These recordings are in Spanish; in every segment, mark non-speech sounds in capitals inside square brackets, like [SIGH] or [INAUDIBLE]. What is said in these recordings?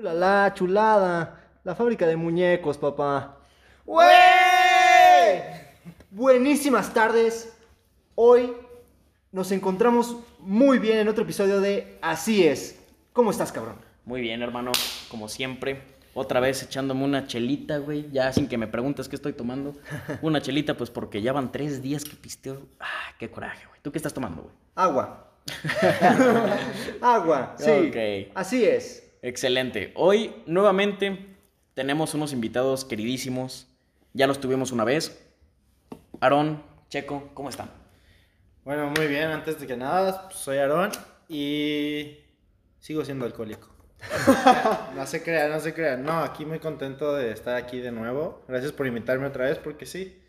La la chulada, la fábrica de muñecos, papá. ¡Wey! Buenísimas tardes. Hoy nos encontramos muy bien en otro episodio de Así es. ¿Cómo estás, cabrón? Muy bien, hermano, como siempre. Otra vez echándome una chelita, güey. Ya sin que me preguntes qué estoy tomando. [LAUGHS] Una chelita, pues porque ya van tres días que pisteo. Ah, qué coraje, güey. ¿Tú qué estás tomando, güey? Agua. [LAUGHS] Agua, sí. Ok. Así es. Excelente. Hoy, nuevamente, tenemos unos invitados queridísimos. Ya los tuvimos una vez. Aarón, Checo, ¿cómo están? Bueno, muy bien, antes de que nada, soy Aarón y sigo siendo alcohólico. [LAUGHS] no se crean, no se crean. No, aquí muy contento de estar aquí de nuevo. Gracias por invitarme otra vez porque sí.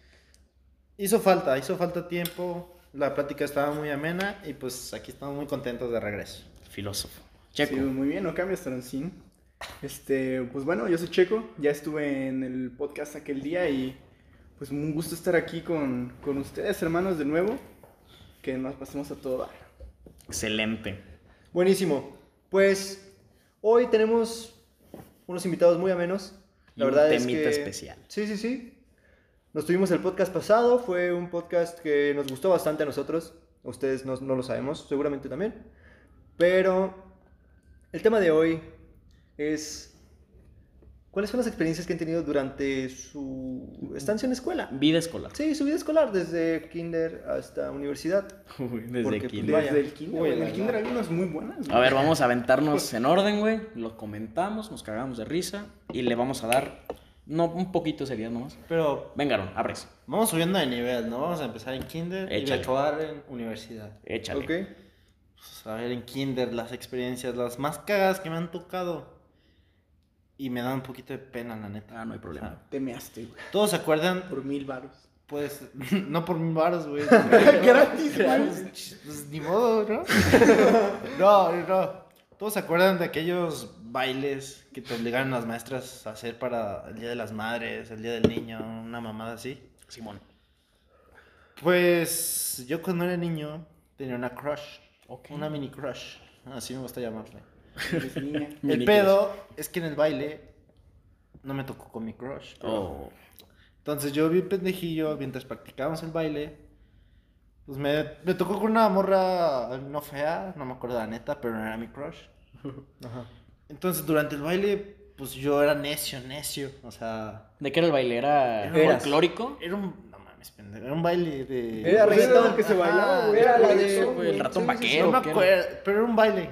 Hizo falta, hizo falta tiempo. La plática estaba muy amena y pues aquí estamos muy contentos de regreso. Filósofo. Sí, Checo. muy bien, no cambias, Tarancín. Este, pues bueno, yo soy Checo, ya estuve en el podcast aquel día y pues un gusto estar aquí con, con ustedes, hermanos, de nuevo. Que nos pasemos a todo dar. Excelente. Buenísimo. Pues hoy tenemos unos invitados muy amenos. La Y un verdad es temita que especial. Sí, sí, sí. Nos tuvimos el podcast pasado, fue un podcast que nos gustó bastante a nosotros. Ustedes no, no lo sabemos, seguramente también. Pero el tema de hoy es ¿cuáles son las experiencias que han tenido durante su estancia en escuela? Vida escolar. Sí, su vida escolar, desde kinder hasta universidad. Uy, desde Porque, pues, vaya. Desde el kinder, Uy, en el kinder hay unas muy buenas. A ver, vamos a aventarnos en orden, güey. Lo comentamos, nos cagamos de risa y le vamos a dar, no, un poquito sería nomás. Pero Venga, abres. vamos subiendo de nivel, ¿no? Vamos a empezar en kinder y Échale. acabar en universidad. Échale. ¿Ok? Pues, a ver, en kinder, las experiencias, las más cagadas que me han tocado. Y me da un poquito de pena, la neta. Ah, no hay problema. Te measte, güey, Todos se acuerdan, por mil varos. pues, [LAUGHS] no por mil baros, güey. [LAUGHS] Gratis, Pues, pues, ni modo, ¿no? [LAUGHS] no, no. Todos se acuerdan de aquellos bailes que te obligaron las maestras a hacer para el Día de las Madres, el Día del Niño, una mamada así. Simón. Pues yo cuando era niño tenía una crush. Ok. Una mini crush. Así me gusta llamarle. [LAUGHS] El pedo es que en el baile no me tocó con mi crush. Oh. Entonces yo vi pendejillo mientras practicábamos el baile. Pues me, me tocó con una morra no fea, no me acuerdo la neta, pero no era mi crush. [LAUGHS] Ajá. Entonces durante el baile, pues yo era necio, necio. O sea, ¿De qué era el baile? ¿Era Eras. folclórico? era un. No mames, pendejo. Era un baile de. Era Pues reggaetón. que se bailaba, güey. Era la por de- eso, güey, el ratón vaquero. No pero era un baile.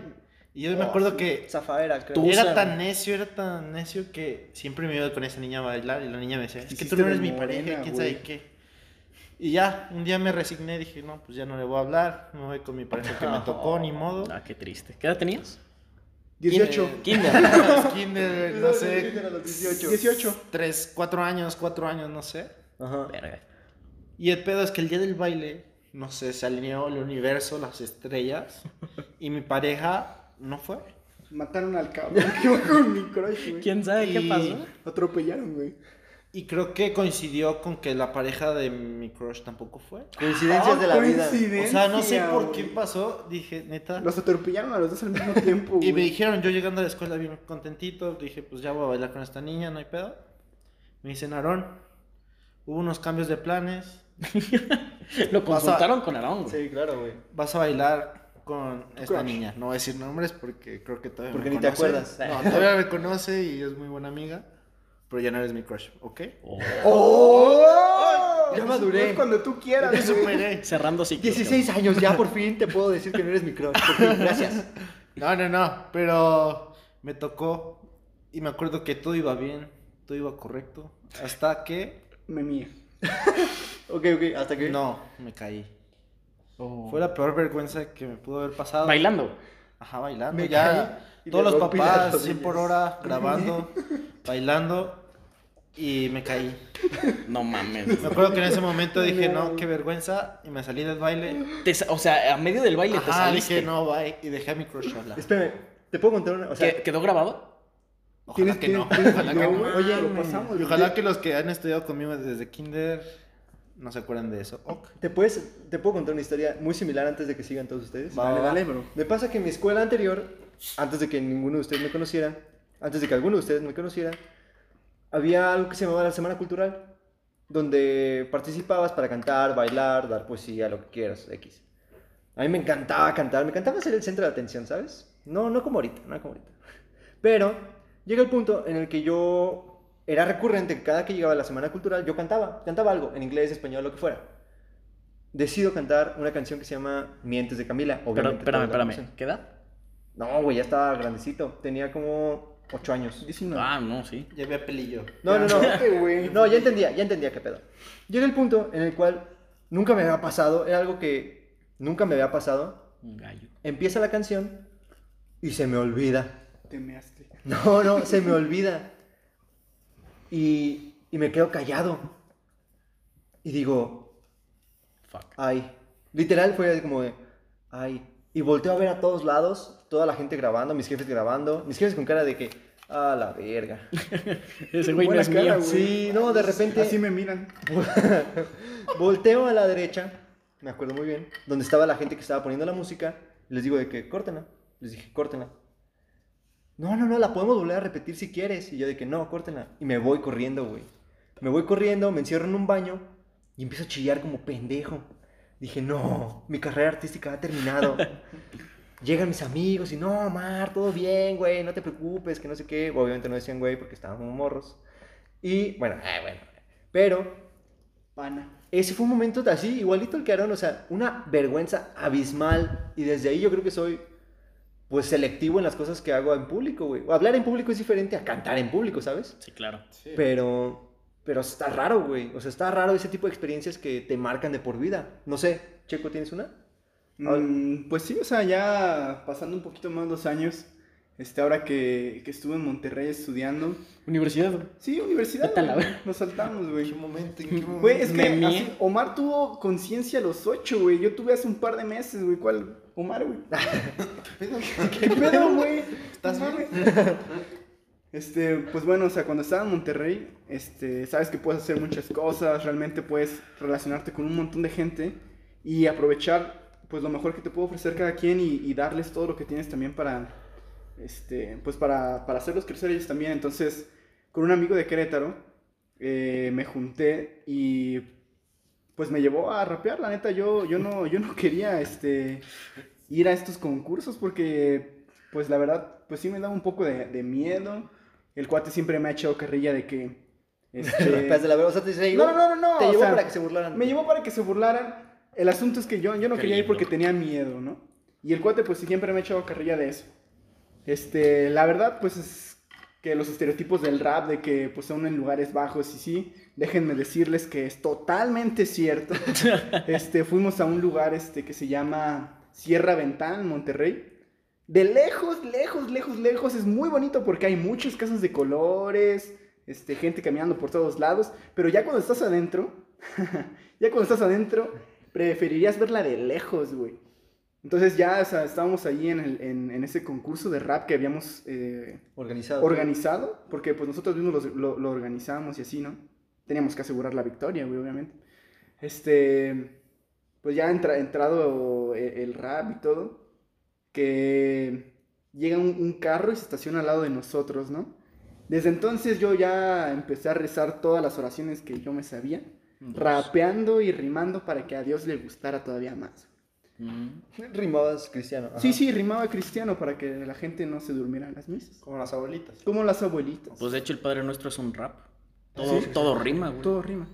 Y yo me Oh, acuerdo sí. que Zafaera, creo. Tú- era tan necio, era tan necio que siempre me iba con esa niña a bailar y la niña me decía, es que tú no eres mi pareja, morena, quién sabe qué. Y ya, un día me resigné, dije, no, pues ya no le voy a hablar, me voy con mi pareja que me tocó, ni modo. [LAUGHS] Ah, qué triste. ¿Qué edad tenías? 18. Kinder. Kinder, [LAUGHS] [LAUGHS] no sé, Kinder a los 18. 18. 3, 4 años, 4 años, no sé. Ajá. Verga. Y el pedo es que el día del baile, no sé, se alineó el universo, las estrellas, y mi pareja no fue. Mataron al cabrón que iba con mi crush, güey. ¿Quién sabe qué Y- pasó? Atropellaron, güey. Y creo que coincidió con que la pareja de mi crush tampoco fue. Coincidencias de la vida. O sea, no sé por güey. qué pasó, dije, neta. Los atropellaron a los dos al mismo tiempo, Y me güey. dijeron, yo llegando a la escuela bien contentito, dije, pues ya voy a bailar con esta niña, no hay pedo. Me dicen, Aarón, hubo unos cambios de planes, [LAUGHS] Lo consultaron con Aarón, güey. Sí, claro, güey. vas a bailar con esta Crush. niña. No voy a decir nombres porque creo que todavía Porque me ni te acuerdas. No, todavía me conoce y es muy buena amiga, pero ya no eres mi crush, ¿ok? Oh. ¡Oh! Ya maduré. Cuando tú quieras, Ya te superé. Cerrando ciclos. 16 años, ya por fin te puedo decir que no eres mi crush. Por fin, [LAUGHS] gracias. No, no, no, pero me tocó y me acuerdo que todo iba bien, todo iba correcto, hasta que Me mía. [LAUGHS] Ok, ok, hasta que. no, me caí. Oh. Fue la peor vergüenza que me pudo haber pasado. Bailando. Ajá, bailando. Me ya, caí todos los papás, 100 por hora, [LAUGHS] grabando, bailando y me caí. [LAUGHS] No mames. Me acuerdo que en ese momento dije, no, qué vergüenza, y me salí del baile. Te o sea, a medio del baile te saliste. dije, no, bye, y dejé a mi crush hablar. Espérame, ¿te puedo contar una? O sea, ¿Qué- ¿Quedó grabado? Ojalá que no, ojalá que no, Oye, lo pasamos. Ojalá que los que han estudiado conmigo desde kinder no se acuerdan de eso. Ok. ¿te, puedes, ¿te puedo contar una historia muy similar antes de que sigan todos ustedes? Va, Dale, va, va. dale, bro. Me pasa que en mi escuela anterior, antes de que ninguno de ustedes me conociera, antes de que alguno de ustedes me conociera, había algo que se llamaba la Semana Cultural, donde participabas para cantar, bailar, dar poesía, lo que quieras, X. A mí me encantaba cantar, me encantaba ser el centro de atención, ¿sabes? No, no como ahorita, no como ahorita. Pero llega el punto en el que yo era recurrente, que cada que llegaba la Semana Cultural, yo cantaba, cantaba algo, en inglés, español, lo que fuera. Decido cantar una canción que se llama Mientes de Camila. Pero, obviamente espérame, la espérame. conocen. ¿Qué edad? No, güey, ya estaba grandecito. Tenía como 8 años. 19. Ah, no, sí. Ya había pelillo. No, no, no. [LAUGHS] No, ya entendía, ya entendía qué pedo. Llega el punto en el cual nunca me había pasado, era algo que nunca me había pasado. Un gallo. Empieza la canción y se me olvida. Te measte. [LAUGHS] No, no, se me olvida. Y, y me quedo callado. Y digo, Fuck. ay. Literal fue como de, ay. Y volteo a ver a todos lados, toda la gente grabando, mis jefes grabando, mis jefes con cara de que, a la verga. [LAUGHS] Ese güey no Buena es cara, mío. güey. Sí, no, de repente Así me miran. [LAUGHS] volteo a la derecha, me acuerdo muy bien, donde estaba la gente que estaba poniendo la música, les digo de que, córtenla. Les dije, córtenla. No, no, no, la podemos volver a repetir si quieres. Y yo de que, no, córtenla. Y me voy corriendo, güey. Me voy corriendo, me encierro en un baño y empiezo a chillar como pendejo. Dije, no, mi carrera artística ha terminado. [LAUGHS] Llegan mis amigos y, no, Mar, todo bien, güey, no te preocupes, que no sé qué. Obviamente no decían, güey, porque estaban como morros. Y, bueno, eh, bueno. Pero Pana. ese fue un momento así, igualito el que Aaron, o sea, una vergüenza abismal. Y desde ahí yo creo que soy, pues, selectivo en las cosas que hago en público, güey. O hablar en público es diferente a cantar en público, ¿sabes? Sí, claro. Sí. Pero, pero está raro, güey. O sea, está raro ese tipo de experiencias que te marcan de por vida. No sé, Checo, ¿tienes una? Mm, pues sí, o sea, ya pasando un poquito más los años, este, ahora que, que estuve en Monterrey estudiando. Universidad. güey. Sí, universidad. La güey. Nos saltamos, ¿En güey. qué momento? ¿En qué momento? Güey, es que así, Omar tuvo conciencia a los ocho, güey. Yo tuve hace un par de meses, güey. ¿Cuál? Omar, güey. [LAUGHS] ¿Qué pedo, güey? ¿Estás bien? mames. Este, pues bueno, o sea, cuando estaba en Monterrey, este, sabes que puedes hacer muchas cosas, realmente puedes relacionarte con un montón de gente y aprovechar, pues, lo mejor que te puede ofrecer cada quien y, y darles todo lo que tienes también para, este, pues, para, para hacerlos crecer ellos también. Entonces, con un amigo de Querétaro, eh, me junté y, pues, me llevó a rapear, la neta, yo, yo no, yo no quería, este, ir a estos concursos porque, pues, la verdad, pues, sí me daba un poco de, de miedo. El cuate siempre me ha echado carrilla de que... este, Rapeas [LAUGHS] de la verdad, o sea, te, llevó- no, no, no, no. te o llevó sea, para que se burlaran. Me llevó para que se burlaran. El asunto es que yo, yo no Qué quería ir porque tenía miedo, ¿no? Y el cuate, pues siempre me ha echado carrilla de eso. Este, la verdad, pues es que los estereotipos del rap, de que pues son en lugares bajos y sí, déjenme decirles que es totalmente cierto. [LAUGHS] Este, fuimos a un lugar este, que se llama Sierra Ventán, Monterrey. De lejos, lejos, lejos, lejos, es muy bonito porque hay muchas casas de colores, este, gente caminando por todos lados, pero ya cuando estás adentro, [LAUGHS] ya cuando estás adentro, preferirías verla de lejos, güey. Entonces ya, o sea, estábamos ahí en, el- en- en ese concurso de rap que habíamos eh, Organizado. organizado, porque pues nosotros mismos lo, lo organizamos y así, ¿no? Teníamos que asegurar la victoria, güey, obviamente. Este, pues ya entra, entrado el, el rap y todo, que llega un, un carro y se estaciona al lado de nosotros, ¿no? Desde entonces yo ya empecé a rezar todas las oraciones que yo me sabía, rapeando y rimando para que a Dios le gustara todavía más. Mm. Rimabas cristiano. ajá. Sí, sí, rimaba cristiano para que la gente no se durmiera en las misas. Como las abuelitas. Como las abuelitas. Pues de hecho el Padre Nuestro es un rap. Todo, Sí. todo rima, güey. Todo rima.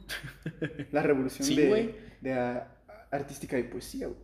[LAUGHS] La revolución Sí, de, güey. de, ah, artística y poesía, güey.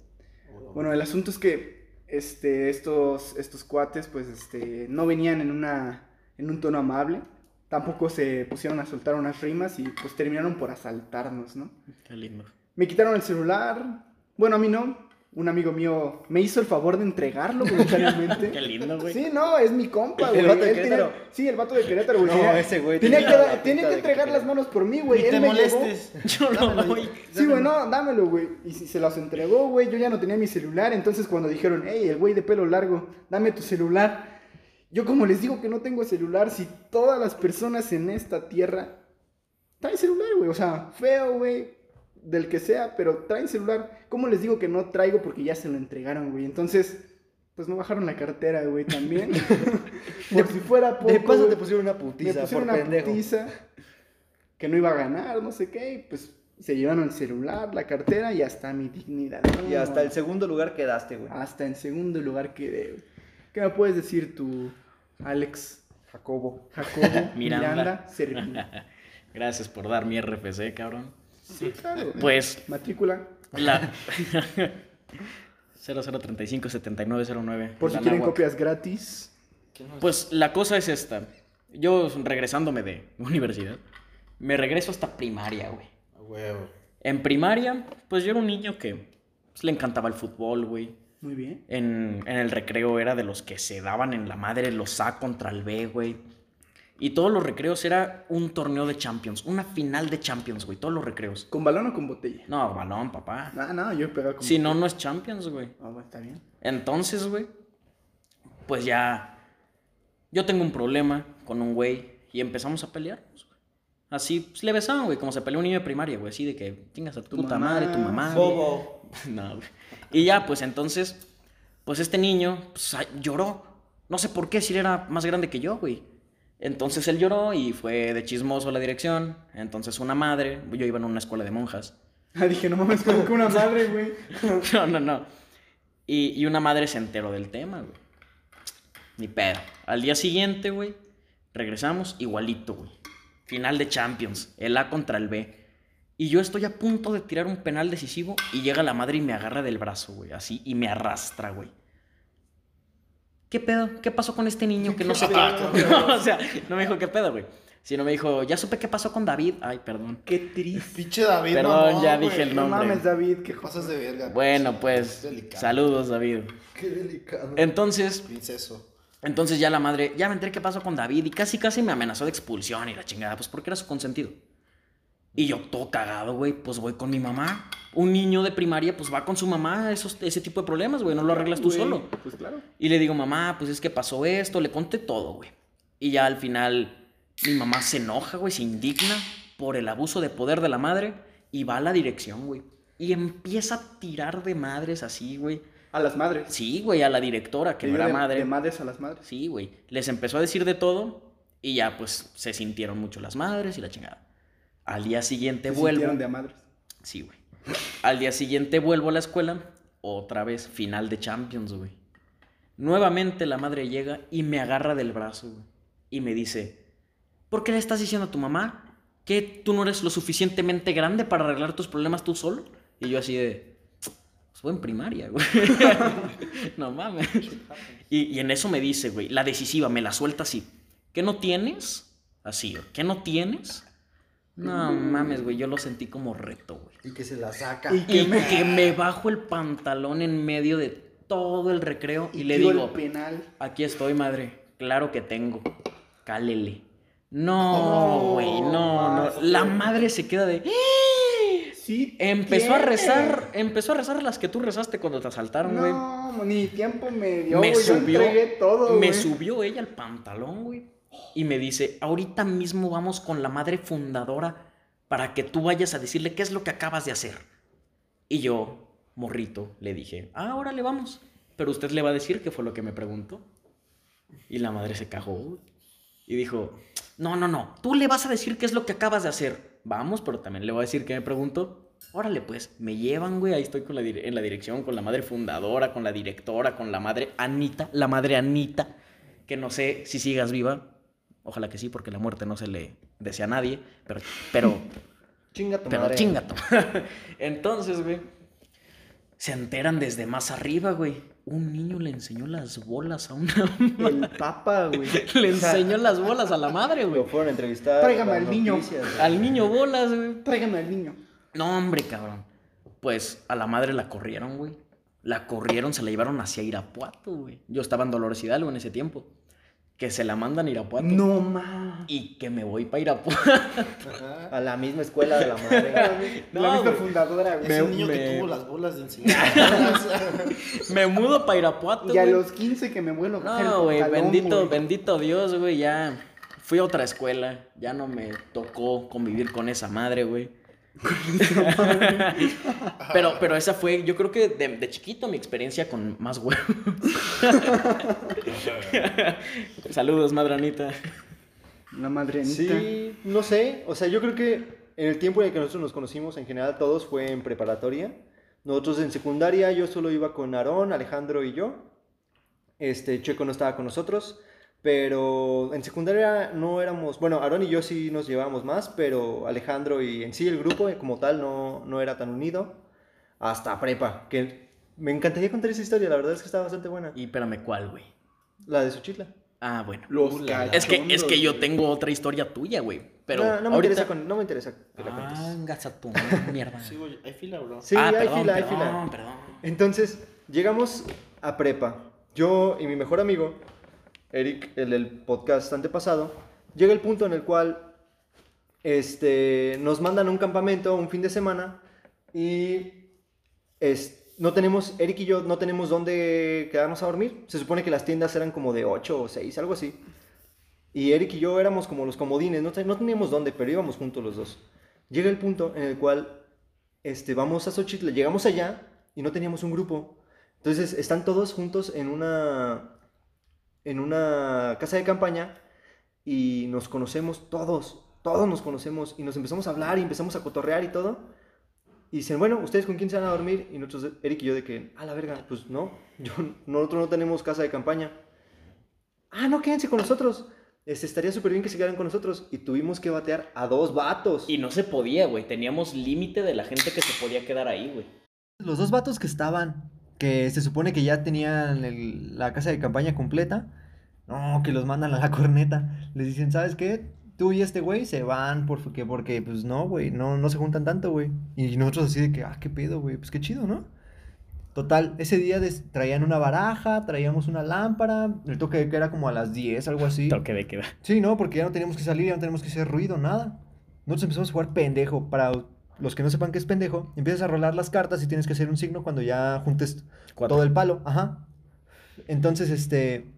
Bueno, el asunto es que este, estos, estos cuates, pues, este, no venían en, una, en un tono amable. Tampoco se pusieron a soltar unas rimas y, pues, terminaron por asaltarnos, ¿no? Qué lindo. Me quitaron el celular. Bueno, a mí no. Un amigo mío me hizo el favor de entregarlo voluntariamente. [LAUGHS] Qué lindo, güey. Sí, no, es mi compa, ¿El güey. vato de Querétaro? Sí, el vato de Querétaro, güey. No, ese güey Tenía tenía que, la dar- tenía pinta que de que entregar las manos por mí, güey. Él te me llevó- molestes. [LAUGHS] Yo no Dámelo. voy. Sí, güey, no, dámelo, güey. Y si se los entregó, güey, yo ya no tenía mi celular. Entonces, cuando dijeron, hey, el güey de pelo largo, dame tu celular. Yo, como les digo que no tengo celular, si todas las personas en esta tierra traen celular, güey. O sea, feo, güey, del que sea, pero traen celular. ¿Cómo les digo que no traigo porque ya se lo entregaron, güey? Entonces, pues no bajaron la cartera, güey, también. [LAUGHS] por si fuera poco. De paso güey, te pusieron una me putiza pusieron por una pendejo. putiza que no iba a ganar, no sé qué, y pues se llevaron el celular, la cartera y hasta mi dignidad. No, Y hasta el segundo lugar quedaste, güey. Hasta en segundo lugar quedé, güey. ¿Qué me puedes decir tú, Alex Jacobo. Jacobo [LAUGHS] Miranda. Miranda? [LAUGHS] Gracias por dar mi RFC, cabrón. Sí, claro. Pues Matrícula. la [LAUGHS] 00357909. Por si quieren copias gratis. Pues la cosa es esta. Yo regresándome de universidad, me regreso hasta primaria, güey. Huevo. En primaria, pues yo era un niño que pues, le encantaba el fútbol, güey. Muy bien. En, en el recreo era de los que se daban en la madre los A contra el B, güey. Y todos los recreos era un torneo de Champions, una final de Champions, güey. Todos los recreos. ¿Con balón o con botella? No, balón, papá. Ah, no, yo he pegado con Si no, no es Champions, güey. Ah, está bien. Entonces, güey, pues ya. Yo tengo un problema con un güey y empezamos a pelear. pues, güey. Así, pues le besaban, güey, como se peleó un niño de primaria, güey. Así de que tengas a tu, puta mamá, madre, tu mamá. Bobo. [LAUGHS] No, güey. Y ya, pues entonces, pues este niño pues, lloró. No sé por qué, si era más grande que yo, güey. Entonces él lloró y fue de chismoso a la dirección. Entonces una madre, yo iba en una escuela de monjas. Ah, dije, no mames, como que una madre, güey. [LAUGHS] No, no, no. Y, y una madre se enteró del tema, güey. Ni pedo. Al día siguiente, güey, regresamos igualito, güey. Final de Champions, el A contra el B. Y yo estoy a punto de tirar un penal decisivo y llega la madre y me agarra del brazo, güey, así, y me arrastra, güey. ¿Qué pedo? ¿Qué pasó con este niño que no sé [LAUGHS] qué? No, [LAUGHS] o sea, no me dijo qué pedo, güey. Sino me dijo, ya supe qué pasó con David. Ay, perdón. Qué triste. Pinche David, Perdón, no, ya güey. dije el No nombre. mames, David, qué ¿Qué pasas de verga? Bueno, pues, saludos, David. Qué delicado. Entonces, Princeso. Entonces ya la madre, ya me enteré qué pasó con David y casi casi me amenazó de expulsión y la chingada, pues porque era su consentido. Y yo todo cagado, güey, pues voy con mi mamá. Un niño de primaria, pues va con su mamá esos, ese tipo de problemas, güey, no lo arreglas tú Güey, solo. Pues claro. Y le digo, mamá, pues es que pasó esto, le conté todo, güey. Y ya al final mi mamá se enoja, güey, se indigna por el abuso de poder de la madre y va a la dirección, güey. Y empieza a tirar de madres así, güey. A las madres. Sí, güey, a la directora, que no era de, madre. De madres a las madres. Sí, güey. Les empezó a decir de todo y ya pues se sintieron mucho las madres y la chingada. Al día siguiente Se vuelvo. de a madres. Sí, güey. Al día siguiente vuelvo a la escuela. Otra vez, final de Champions, güey. Nuevamente la madre llega y me agarra del brazo, güey. Y me dice, ¿por qué le estás diciendo a tu mamá que tú no eres lo suficientemente grande para arreglar tus problemas tú solo? Y yo así de, pues fue en primaria, güey. [LAUGHS] no mames. Y, y en eso me dice, güey, la decisiva, me la suelta así. ¿Qué no tienes? Así, ¿qué no tienes? No mames, güey, yo lo sentí como reto, güey. Y que se la saca. Y Y que me- que me [LAUGHS] bajo el pantalón en medio de todo el recreo y, le digo, el penal. aquí estoy, madre. Claro que tengo. Cálele. No, güey, no, no. La madre se queda de... Sí. Empezó a rezar, empezó a rezar las que tú rezaste cuando te asaltaron, güey. No, ni tiempo me dio, me subió, entregué todo, me subió ella al pantalón, güey. Y me dice, ahorita mismo vamos con la madre fundadora para que tú vayas a decirle qué es lo que acabas de hacer. Y yo, morrito, le dije, ah, órale, vamos. Pero usted le va a decir qué fue lo que me preguntó. Y la madre se cagó. Y dijo, no, no, no, tú le vas a decir qué es lo que acabas de hacer. Vamos, pero también le voy a decir que me preguntó. Órale, pues, me llevan, güey, ahí estoy con la en la dirección, con la madre fundadora, con la directora, con la madre Anita, la madre Anita, que no sé si sigas viva. Ojalá que sí, porque la muerte no se le desea a nadie, pero, pero, [LAUGHS] Chinga tu pero madre. chingato. [LAUGHS] Entonces, güey, se enteran desde más arriba, güey. Un niño le enseñó las bolas a una... [LAUGHS] El papa, güey. le O sea, enseñó las bolas a la madre, güey. Lo fueron a entrevistar. Tráigame al niño. noticias. Al niño bolas, güey. Tráigame al niño. No, hombre, cabrón. Pues a la madre la corrieron, güey. La corrieron, se la llevaron hacia Irapuato, güey. Yo estaba en Dolores Hidalgo en ese tiempo. Que se la mandan a Irapuato. No, ma. Y que me voy para Irapuato. Ajá. A la misma escuela de la madre. [LAUGHS] No, la misma fundadora, güey. Es Me- el niño me- que tuvo las bolas de enseñanza. [LAUGHS] me mudo para Irapuato, Y a los 15 que me vuelvo a [LAUGHS] coger el No, güey, bendito, güey. bendito Dios, güey, ya fui a otra escuela, ya no me tocó convivir con esa madre, güey. [LAUGHS] pero, pero esa fue, yo creo que de, de chiquito mi experiencia con más huevos. [LAUGHS] Saludos, madranita. La madrenita. Sí, no sé. O sea, yo creo que en el tiempo en el que nosotros nos conocimos, en general todos fue en preparatoria. Nosotros en secundaria, yo solo iba con Aarón, Alejandro y yo. Este, Checo no estaba con nosotros. Pero en secundaria no éramos, bueno, Aarón y yo sí nos llevábamos más, pero Alejandro y en sí el grupo como tal no, no era tan unido hasta prepa, que me encantaría contar esa historia, la verdad es que está bastante buena. Y espérame, ¿cuál, güey? La de Suchitla. Ah, bueno. Los. Es que, es que yo tengo otra historia tuya, güey. Pero no, no me ahorita... interesa, con- no me interesa que la Ah, cuentes. tu mierda. Sí, güey, hay fila, bro. Sí, ah, hay perdón, fila, hay perdón, fila. perdón. Entonces, llegamos a prepa. Yo y mi mejor amigo, Eric, el del podcast antepasado, llega el punto en el cual este, nos mandan a un campamento un fin de semana y es- no tenemos, Eric y yo no tenemos dónde quedarnos a dormir. Se supone que las tiendas eran como de 8 o 6, algo así. Y Eric y yo éramos como los comodines, no, no teníamos dónde, pero íbamos juntos los dos. Llega el punto en el cual este, vamos a Xochitl, llegamos allá y no teníamos un grupo. Entonces están todos juntos en una, en una casa de campaña y nos conocemos todos, todos nos conocemos y nos empezamos a hablar y empezamos a cotorrear y todo. Y dicen, bueno, ¿ustedes con quién se van a dormir? Y nosotros, Eric y yo, de que, a la verga, pues no, yo, nosotros no tenemos casa de campaña. Ah, no, quédense con nosotros. Este, estaría súper bien que se quedaran con nosotros. Y tuvimos que batear a dos vatos. Y no se podía, güey. Teníamos límite de la gente que se podía quedar ahí, güey. Los dos vatos que estaban, que se supone que ya tenían el- la casa de campaña completa, no, que los mandan a la [LAUGHS] corneta. Les dicen, ¿sabes qué? Tú y este güey se van porque, porque pues no, güey, no, no se juntan tanto, güey. Y nosotros así de que, ah, qué pedo, güey, pues qué chido, ¿no? Total, ese día traían una baraja, traíamos una lámpara, el toque de que era como a las 10, algo así. Toque de queda. Sí, no, porque ya no teníamos que salir, ya no tenemos que hacer ruido, nada. Nosotros empezamos a jugar pendejo. Para los que no sepan qué es pendejo, empiezas a rolar las cartas y tienes que hacer un signo cuando ya juntes Cuatro. todo el palo. Ajá. Entonces, este.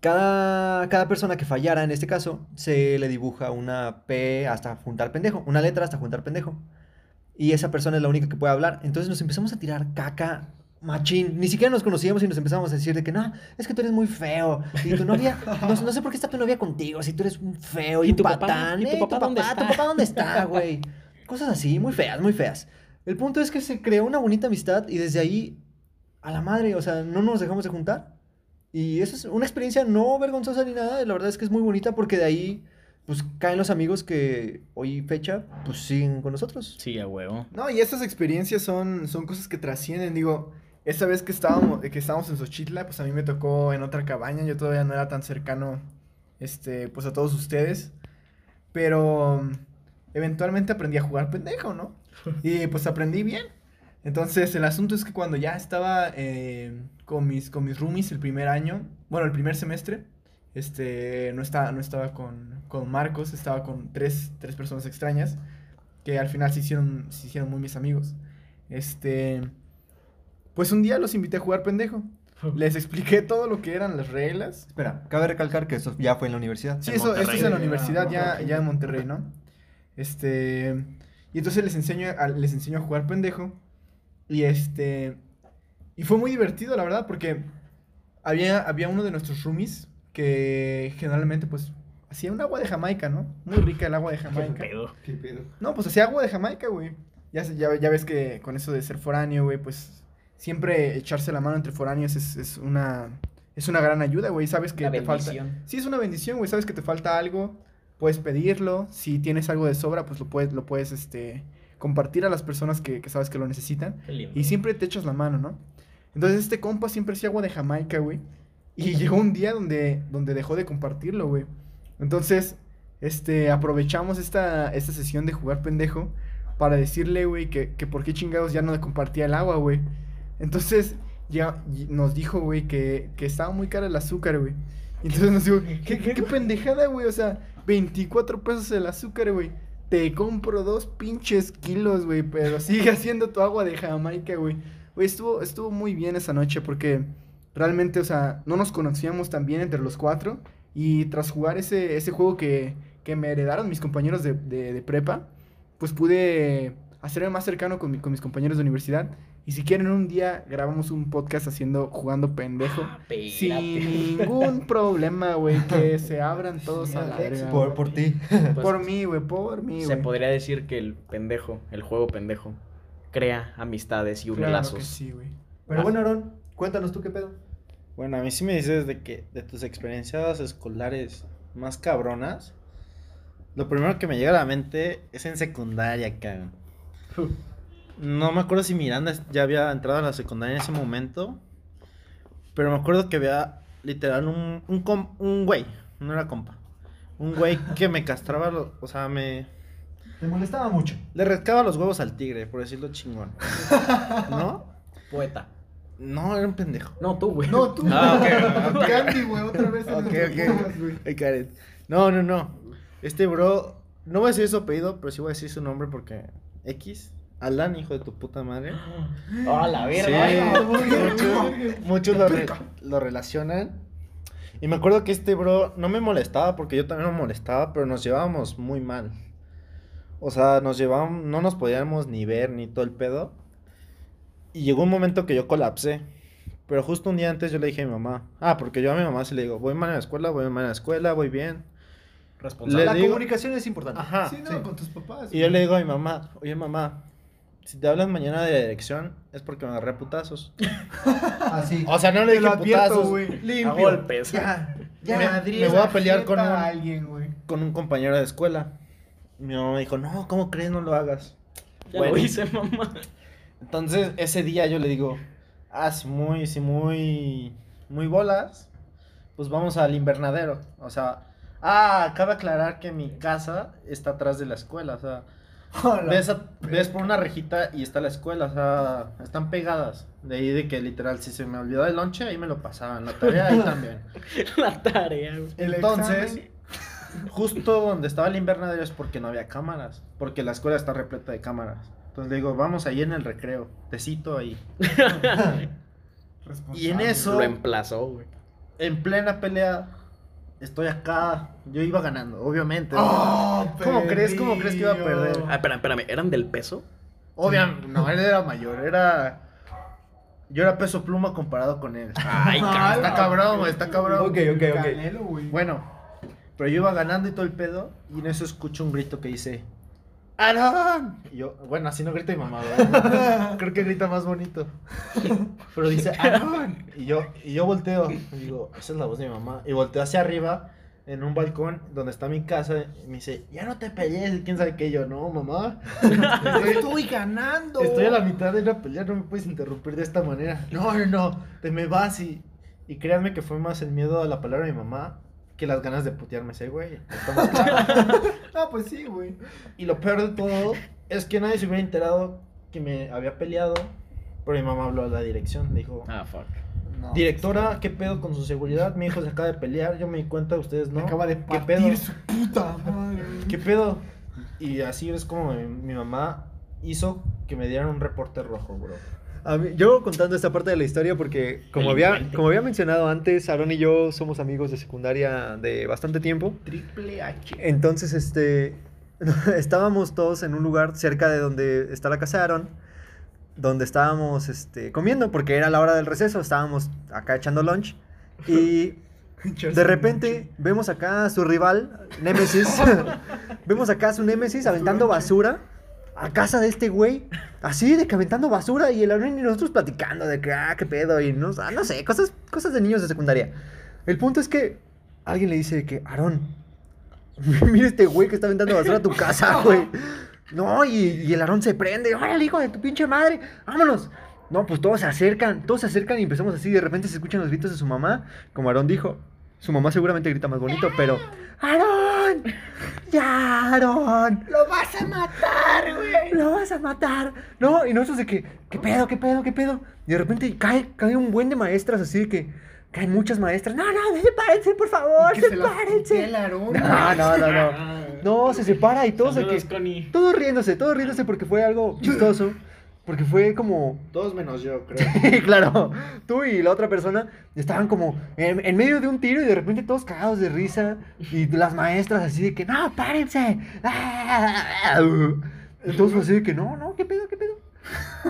Cada, cada persona que fallara, en este caso, se le dibuja una P hasta juntar pendejo, una letra hasta juntar pendejo. Y esa persona es la única que puede hablar. Entonces nos empezamos a tirar caca machín. Ni siquiera nos conocíamos y nos empezamos a decir de que no, es que tú eres muy feo. Y tu novia, [LAUGHS] no, no sé por qué está tu novia contigo, si tú eres un feo y, ¿Y un tu papá? patán. ¿Y tu "Eh, papá dónde ¿Tu está?" papá dónde está, güey? [LAUGHS] Cosas así, muy feas, muy feas. El punto es que se creó una bonita amistad y desde ahí, a la madre, o sea, no nos dejamos de juntar. Y eso es una experiencia no vergonzosa ni nada, la verdad es que es muy bonita porque de ahí, pues, caen los amigos que hoy fecha, pues, siguen con nosotros. Sí, a huevo. No, y estas experiencias son, son cosas que trascienden. Digo, esta vez que estábamos, que estábamos en Xochitla, pues a mí me tocó en otra cabaña. Yo todavía no era tan cercano, este, pues a todos ustedes. Pero eventualmente aprendí a jugar pendejo, ¿no? Y pues aprendí bien. Entonces, el asunto es que cuando ya estaba eh, con, mis, con mis roomies el primer año, bueno, el primer semestre, este, no estaba, no estaba con, con Marcos, estaba con tres, tres personas extrañas que al final se hicieron, se hicieron muy mis amigos. Este, pues un día los invité a jugar pendejo. [LAUGHS] Les expliqué todo lo que eran las reglas. Espera, cabe recalcar que eso ya fue en la universidad. Sí, En eso, esto es en la universidad, Ah, ya, ya en Monterrey, ¿no? Este, y entonces les enseño, a, les enseño a jugar pendejo. Y este, y fue muy divertido, la verdad, porque había, había uno de nuestros roomies que generalmente, pues, hacía un agua de Jamaica, ¿no? Muy rica el agua de [LAUGHS] Jamaica. pedo? ¿Qué pedo? No, pues hacía agua de Jamaica, güey. Ya, ya, ya ves que con eso de ser foráneo, güey, pues siempre echarse la mano entre foráneos es, es una es una gran ayuda, güey. Sabes que Una te falta. bendición. Sí, es una bendición, güey. Sabes que te falta algo, puedes pedirlo. Si tienes algo de sobra, pues lo puedes, lo puedes este, compartir a las personas que, que sabes que lo necesitan. Y siempre te echas la mano, ¿no? Entonces este compa siempre hacía agua de Jamaica, güey. Y [LAUGHS] llegó un día donde, donde dejó de compartirlo, güey. Entonces, este, aprovechamos esta, esta sesión de jugar pendejo para decirle, güey, que, que por qué chingados ya no le compartía el agua, güey. Entonces, ya nos dijo, güey, que, que estaba muy cara el azúcar, güey. Entonces nos dijo, [LAUGHS] ¿qué, qué, qué pendejada, güey? O sea, 24 pesos el azúcar, güey. Te compro dos pinches kilos, güey, pero sigue [LAUGHS] haciendo tu agua de Jamaica, güey. Güey, estuvo, estuvo muy bien esa noche porque realmente, o sea, no nos conocíamos tan bien entre los cuatro. Y tras jugar ese, ese juego que, que me heredaron mis compañeros de, de, prepa, pues pude hacerme más cercano con, mi- con mis compañeros de universidad. Y si quieren un día grabamos un podcast haciendo jugando pendejo. Ah. Sin ningún problema, güey. Que se abran todos a la verga. Por, por ti. Pues, Por mí, güey, por mí, Se podría decir que el pendejo, el juego pendejo, crea amistades y une Claro lazos. que sí, güey. Pero bueno, Aaron, cuéntanos tú qué pedo. Bueno, a mí sí me dices de que de tus experiencias escolares más cabronas. Lo primero que me llega a la mente es en secundaria, cabrón. No me acuerdo si Miranda ya había entrado a la secundaria en ese momento. Pero me acuerdo que había literal un, un, com- un güey, no era compa. Un güey [LAUGHS] que me castraba, o sea, me... Te molestaba mucho. Le rescaba los huevos al tigre, por decirlo chingón. ¿No? [LAUGHS] Poeta. No, era un pendejo. No, tú, güey. No, tú. Ah, ok. Candy, güey, otra vez. en Ok, ok. No, no, no. Este bro, no voy a decir su apellido, pero sí voy a decir su nombre porque X, Alan, hijo de tu puta madre. Ah, la Sí, verga. muchos, muchos lo, re- lo relacionan. Y me acuerdo que este bro no me molestaba porque yo también me molestaba, pero nos llevábamos muy mal. O sea, nos llevábamos, no nos podíamos ni ver ni todo el pedo. Y llegó un momento que yo colapsé. Pero justo un día antes yo le dije a mi mamá, ah, porque yo a mi mamá sí le digo, voy mal en la escuela, voy mal en la escuela, voy bien. Responsable. Le la digo- comunicación es importante. Ajá. Sí, no, sí. con tus papás. Y yo le digo a mi mamá, oye mamá, si te hablan mañana de la dirección es porque me agarré a putazos. [LAUGHS] Así. O sea, no le dije putazos. güey. A Limpio. golpes. Ya, ya, Me- Adri, me voy a pelear con un- a alguien, güey. Con un compañero de escuela. Mi mamá me dijo, no, ¿cómo crees? No lo hagas. Ya Bueno. lo hice, mamá. Entonces, ese día yo le digo, ah, si muy, si muy, muy bolas, pues vamos al invernadero. O sea, ah, cabe aclarar que mi casa está atrás de la escuela, o sea, ves, a- ves por una rejita y está la escuela, o sea, están pegadas. De ahí de que literal, si se me olvidó el lonche, ahí me lo pasaban, la tarea ahí [LAUGHS] también. La tarea, güey. El Entonces, examen- justo donde estaba el invernadero es porque no había cámaras, porque la escuela está repleta de cámaras. Entonces le digo, vamos ahí en el recreo, te cito ahí. [LAUGHS] Y en eso- Lo emplazó, güey. En plena pelea, estoy acá, yo iba ganando, obviamente. ¡Oh, ¿Cómo crees? ¿Cómo crees que iba a perder? Ah, espérame, espérame. ¿Eran del peso? Obviamente, no, él era mayor, era... Yo era peso pluma comparado con él. Ay, Ah, está cabrón, güey, está cabrón. Ok, ok, ok. Canelo. Bueno, pero yo iba ganando y todo el pedo, y en eso escucho un grito que dice, ¡Aaron! Y yo, bueno, así no grita mi mamá, ¿verdad? [LAUGHS] Creo que grita más bonito. [LAUGHS] Pero dice, ¡Aaron! Y yo, y yo volteo, y digo, esa es la voz de mi mamá. Y volteo hacia arriba, en un balcón donde está mi casa, y me dice, ya no te pelees, quién sabe qué. Y yo, no, mamá. [LAUGHS] Estoy, Estoy ganando. estoy a la mitad de una pelea, no me puedes interrumpir de esta manera. No, no, no, te me vas y... Y créanme que fue más el miedo a la palabra de mi mamá que las ganas de putearme ese güey. Estamos claros. [LAUGHS] No, pues sí, güey. Y lo peor de todo es que nadie se hubiera enterado que me había peleado. Pero mi mamá habló a la dirección. Dijo, Ah, fuck. No, directora, ¿qué pedo con su seguridad? Mi hijo se acaba de pelear. Yo me di cuenta, ustedes Me no. acaba de ¿Qué pedo? su puta madre. ¿Qué pedo? Y así es como mi, mi mamá hizo que me dieran un reporte rojo, bro. A mí- yo contando esta parte de la historia porque como había, como había mencionado antes, Aaron y yo somos amigos de secundaria de bastante tiempo. Triple H. Entonces, este, [LAUGHS] estábamos todos en un lugar cerca de donde está la casa de Aaron, donde estábamos, este, comiendo, porque era la hora del receso, estábamos acá echando lunch, y [LAUGHS] de repente vemos acá a su rival, Némesis, [LAUGHS] vemos acá a su Némesis aventando basura a casa de este güey, así, de que aventando basura, y el Aaron y nosotros platicando de que, ah, qué pedo, y no, no sé, cosas, cosas de niños de secundaria. El punto es que alguien le dice que, Aaron, [LAUGHS] Mira este güey que está aventando basura a tu casa, [LAUGHS] güey. No, y, y el Aarón se prende. ¡Órale, hijo de tu pinche madre! ¡Vámonos! No, pues todos se acercan, todos se acercan y empezamos así. De repente se escuchan los gritos de su mamá. Como Aarón dijo, su mamá seguramente grita más bonito, pero. ¡Aarón! ¡Ya, Aarón! ¡Lo vas a matar! [LAUGHS] ¡Lo vas a matar! No, y nosotros de que, ¿qué pedo, qué pedo, qué pedo? Y de repente cae, cae un buen de maestras así de que. Caen muchas maestras. No, no, sepárense, por favor, se sepárense. Aarón. No, no, no, no. [LAUGHS] No, se separa y todos de que. Connie. Todos riéndose, todos riéndose porque fue algo chistoso. Porque fue como. Todos menos yo, creo. [LAUGHS] claro, tú y la otra persona estaban como en, en medio de un tiro y de repente todos cagados de risa. Y las maestras así de que, no, párense. Entonces fue así de que no, no, qué pedo, qué pedo.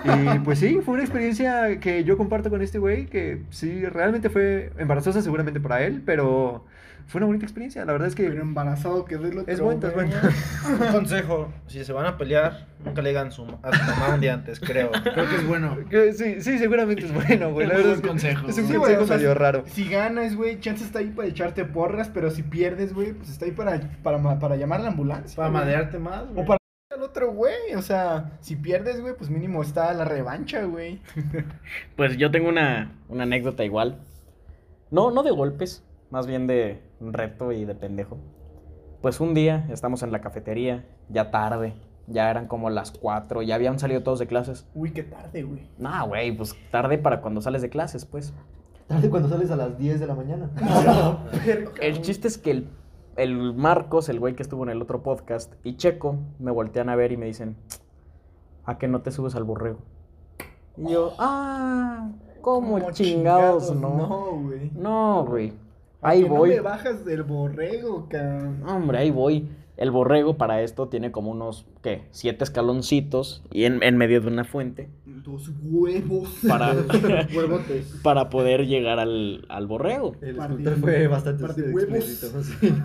Y pues sí, fue una experiencia que yo comparto con este güey, que sí, realmente fue embarazosa seguramente para él, pero fue una bonita experiencia. La verdad es que Pero embarazado quedó el otro. es bueno, es bueno. Un consejo, si se van a pelear, nunca le digan su, a su mamá día antes, creo. Creo que es bueno. Que Sí, sí, seguramente es bueno, güey. La Muy verdad es que consejo. es un Sí, consejo o sea, medio raro. Si ganas, güey, chance está ahí para echarte porras, pero si pierdes, güey, pues está ahí para, para, para llamar a la ambulancia. Para güey. madearte más, O güey. para al otro güey, o sea, si pierdes, güey, pues mínimo está la revancha, güey. [LAUGHS] Pues yo tengo una, una anécdota igual. No, no de golpes, más bien de reto y de pendejo. Pues un día estamos en la cafetería, ya tarde, ya eran como las 4, ya habían salido todos de clases. Uy, qué tarde, güey. Nah, güey, pues tarde para cuando sales de clases, pues. Tarde cuando sales a las 10 de la mañana. [LAUGHS] [LAUGHS] El chiste es que el, el Marcos, el güey que estuvo en el otro podcast, y Checo me voltean a ver y me dicen, ¿a que no te subes al borrego? Y yo, ah, ¿cómo, Como chingados, no? No, güey. No, güey. ¿A Ahí voy. No me bajas del borrego, cabrón. Hombre, ahí voy. El borrego para esto tiene como unos, ¿qué? Siete escaloncitos y en, en medio de una fuente Dos huevos. para, [LAUGHS] para poder llegar al, al borrego. El escultor fue bastante par de huevos.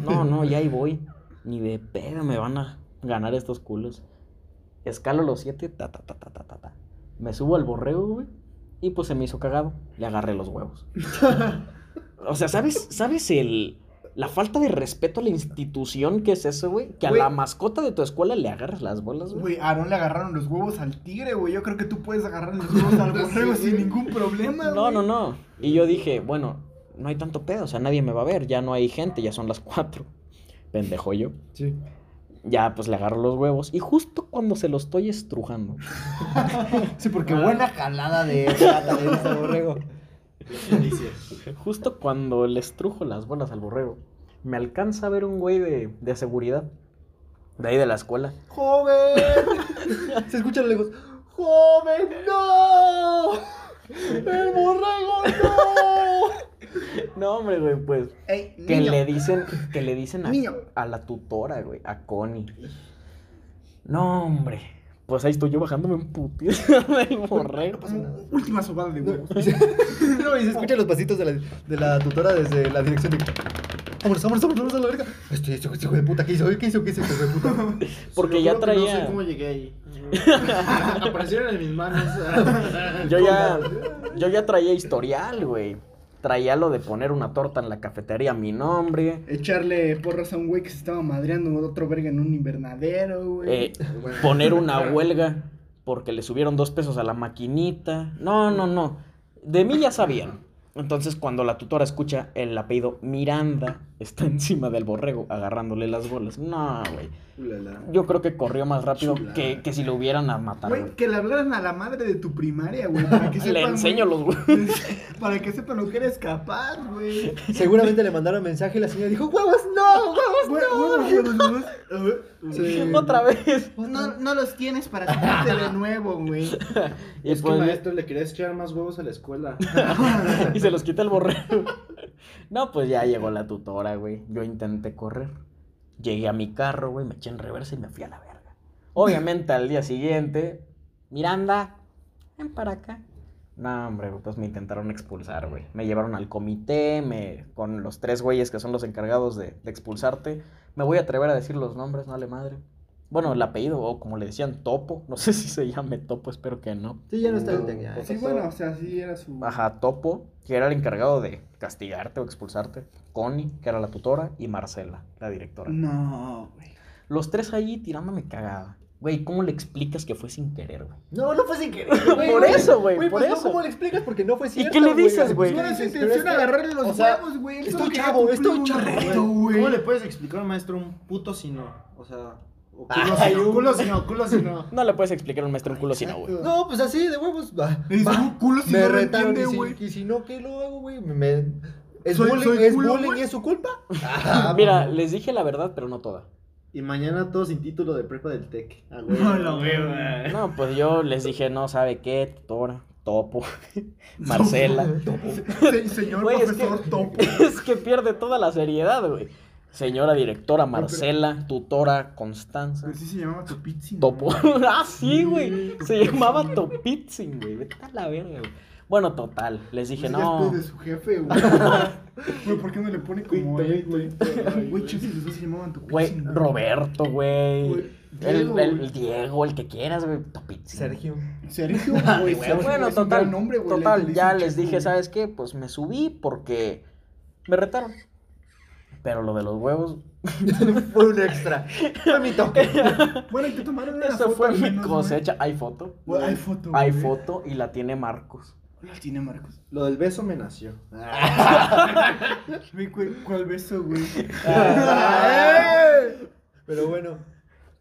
No, no, y ahí voy. [LAUGHS] Ni de pedo me van a ganar estos culos. Escalo los siete, ta, ta, ta, ta, ta, ta, ta. Me subo al borrego, güey. Y pues se me hizo cagado. Le agarré los huevos. [LAUGHS] o sea, ¿sabes, ¿sabes el, la falta de respeto a la institución que es eso, güey? Que a la mascota de tu escuela le agarras las bolas, güey. Güey, a Aarón le agarraron los huevos al tigre, güey. Yo creo que tú puedes agarrar los huevos al borrego Sí, sin ningún problema, No, güey. no, no. Y yo dije, bueno, no hay tanto pedo, o sea, nadie me va a ver, ya no hay gente, ya son las cuatro. Pendejo yo. Sí. Ya, pues le agarro los huevos. Y justo cuando se los estoy estrujando, [LAUGHS] Sí, porque buena jalada de [LAUGHS] rata de ese borrego. Justo cuando le estrujo las bolas al borrego, me alcanza a ver un güey de, de seguridad. De ahí de la escuela. ¡Joven! Se escucha a lo lejos. ¡Joven, no! ¡El borrego, no! No, hombre, güey, pues. Ey, Que niño. le dicen, que le dicen a, Niño. a la tutora, güey, a Connie. No, hombre. Pues ahí estoy yo bajándome un putiza [LAUGHS] del borrego. Última sobada de huevos. [LAUGHS] No, y se escuchan los pasitos de la, de la tutora desde la dirección de. Vámonos, vámonos, vámonos, vámonos a la verga. Este, este hijo de puta, ¿qué hizo? ¿Qué hizo? ¿Qué hizo? de puta? [LAUGHS] Porque ya que No traía. sé cómo llegué ahí. Aparecieron en mis manos. Yo ya, yo ya traía historial, güey. Traía lo de poner una torta en la cafetería a mi nombre. Echarle porras a un güey que se estaba madreando otro verga en un invernadero, güey. eh, poner una [LAUGHS] huelga porque le subieron dos pesos a la maquinita. No, no, no. De mí ya sabían. Entonces, cuando la tutora escucha el apellido Miranda, está [LAUGHS] encima del borrego agarrándole las bolas. No, güey. Yo creo que corrió más rápido que, que si lo hubieran a matar, Güey, güey. que le hablaran a la madre de tu primaria, güey. Para que [LAUGHS] Le enseño güey, los huevos. [LAUGHS] Para que sepan lo que eres capaz, güey. Seguramente le mandaron mensaje y la señora dijo: ¡Huevos, no! ¡Huevos, Güey, no! huevos, huevos, huevos. Sí. Otra vez. No, no los tienes para [LAUGHS] sacarte de nuevo, güey. Y Es que pues, maestro le querías echar más huevos a la escuela. [LAUGHS] y se los quita el borrego. No, pues ya llegó la tutora, güey. Yo intenté correr. Llegué a mi carro, güey, me eché en reversa y me fui a la verga. Obviamente al día siguiente, Miranda, ven para acá. No, hombre, pues me intentaron expulsar, güey. Me llevaron al comité, me, con los tres güeyes que son los encargados de, de expulsarte. Me voy a atrever a decir los nombres, no vale madre. Bueno, el apellido, o como le decían, Topo. No [LAUGHS] sé si se llame Topo, espero que no. Sí, ya no está Tec, ya. Sí, bueno, o sea, sí era su. Ajá, Topo, que era el encargado de castigarte o expulsarte. Connie, que era la tutora. Y Marcela, la directora. No, güey. Los tres ahí tirándome cagada. Güey, ¿cómo le explicas que fue sin querer, güey? No, no fue sin querer. [LAUGHS] Por eso, güey, por pues, no, eso. ¿Cómo le explicas? Porque no fue cierto. qué le dices, güey? No ¿Qué era su intención agarrarle los o sea, huevos, güey. Estoy chavo, estoy un chavo, reto, güey. güey. ¿Cómo le puedes explicar a un maestro un puto si no? O sea, o [LAUGHS] culo Ay, si no, un- culo si no, culo si no. No le puedes explicar a un maestro un culo si no, güey. No, pues así, de huevos. Va, Le dice, va. "Un culo si me no entiende, y, güey". si, y si no, ¿qué lo hago, güey? Me, me- ¿Es Soy- bullying, soy ¿es, culo, bullying güey. y es su culpa? [LAUGHS] Ah, Mira, les dije la verdad, pero no toda. Y mañana todo sin título de prepa del TEC. Ah. [LAUGHS] No lo veo, güey. No, pues yo les dije, no, ¿sabe qué? Tutora, Topo, [LAUGHS] Marcela. Se- [LAUGHS] Señor Güey, es que- profesor Topo. Es que pierde toda la seriedad, güey. señora directora Marcela, tutora Constanza, Pero sí se llamaba Topizzi. ¿no? Topo. ah, sí, güey. Se llamaba Topitzin, güey. Vete a la verga, güey. Bueno, total. Les dije, Ese ya es no. de su jefe, güey. [LAUGHS] Güey, ¿por qué no le pone como güey? Güey, chicos, los dos se llamaban Topizzi. Güey. Roberto, güey. Güey, El, Diego, el- güey. el Diego, el que quieras, güey. Sergio. Sergio, [LAUGHS] güey. bueno, total, nombre, güey, total, ya les dije, güey. ¿sabes qué? Pues me subí porque me retaron. Pero lo de los huevos, [LAUGHS] Fue un extra. Fue mi toque. Bueno, y te tomaron una eso foto fue al mi cosecha. Hay foto. Hay foto, Hay foto y la tiene Marcos. Güey, Tiene Marcos. Lo del beso me nació. [LAUGHS] ¿cuál, beso, güey? [LAUGHS] Pero bueno,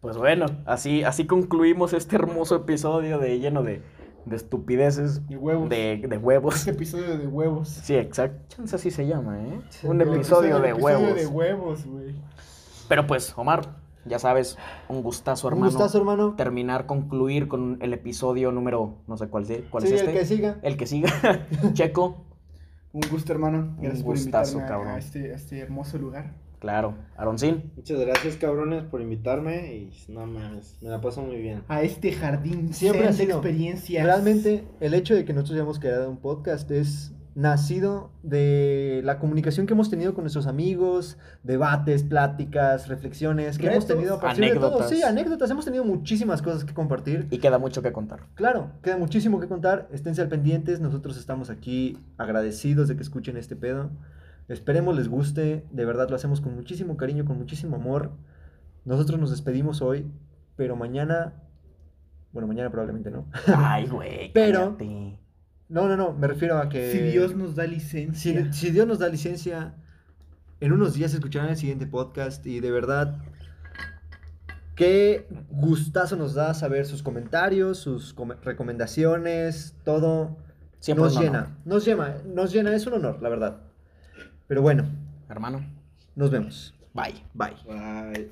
Pues bueno, así, así concluimos este hermoso episodio de lleno de, de estupideces, De huevos. de, de huevos. Este episodio de huevos. Sí, exacto. Chance así se llama, ¿eh? Sí, Un el episodio de episodio huevos. de huevos, güey. Pero pues, Omar, ya sabes, un gustazo, un hermano. gustazo, hermano. Terminar, concluir con el episodio número, no sé cuál, cuál Sí, es el este. que siga. El que siga. [LAUGHS] Checo, Un gusto, hermano. Gracias por gustazo, invitarme cabrón. a este, a este hermoso lugar. claro. Aroncín, Muchas gracias, cabrones, por invitarme. Y no mames, me la paso muy bien. A este jardín Siempre ha sido. experiencias. Realmente, el hecho de que nosotros hayamos creado un podcast es nacido de la comunicación que hemos tenido con nuestros amigos, debates, pláticas, reflexiones que hemos Retos, tenido a partir de todo. anécdotas. Sí, anécdotas. Hemos tenido muchísimas cosas que compartir. y queda mucho que contar. Claro, queda muchísimo que contar. Esténse al pendientes. Nosotros estamos aquí agradecidos de que escuchen este pedo. Esperemos les guste. De verdad lo hacemos con muchísimo cariño, con muchísimo amor. Nosotros nos despedimos hoy, pero mañana. Bueno, mañana probablemente no. Ay, güey. [LAUGHS] Pero- cállate. No, no, no. Me refiero a que. Si Dios nos da licencia. si Dios nos da licencia, en unos días escucharán el siguiente podcast y de verdad, qué gustazo nos da saber sus comentarios, sus come- recomendaciones, todo Siempre nos llena, nos llena, nos llena, es un honor, la verdad. Pero bueno, Hermano, nos vemos. bye. Bye. Bye.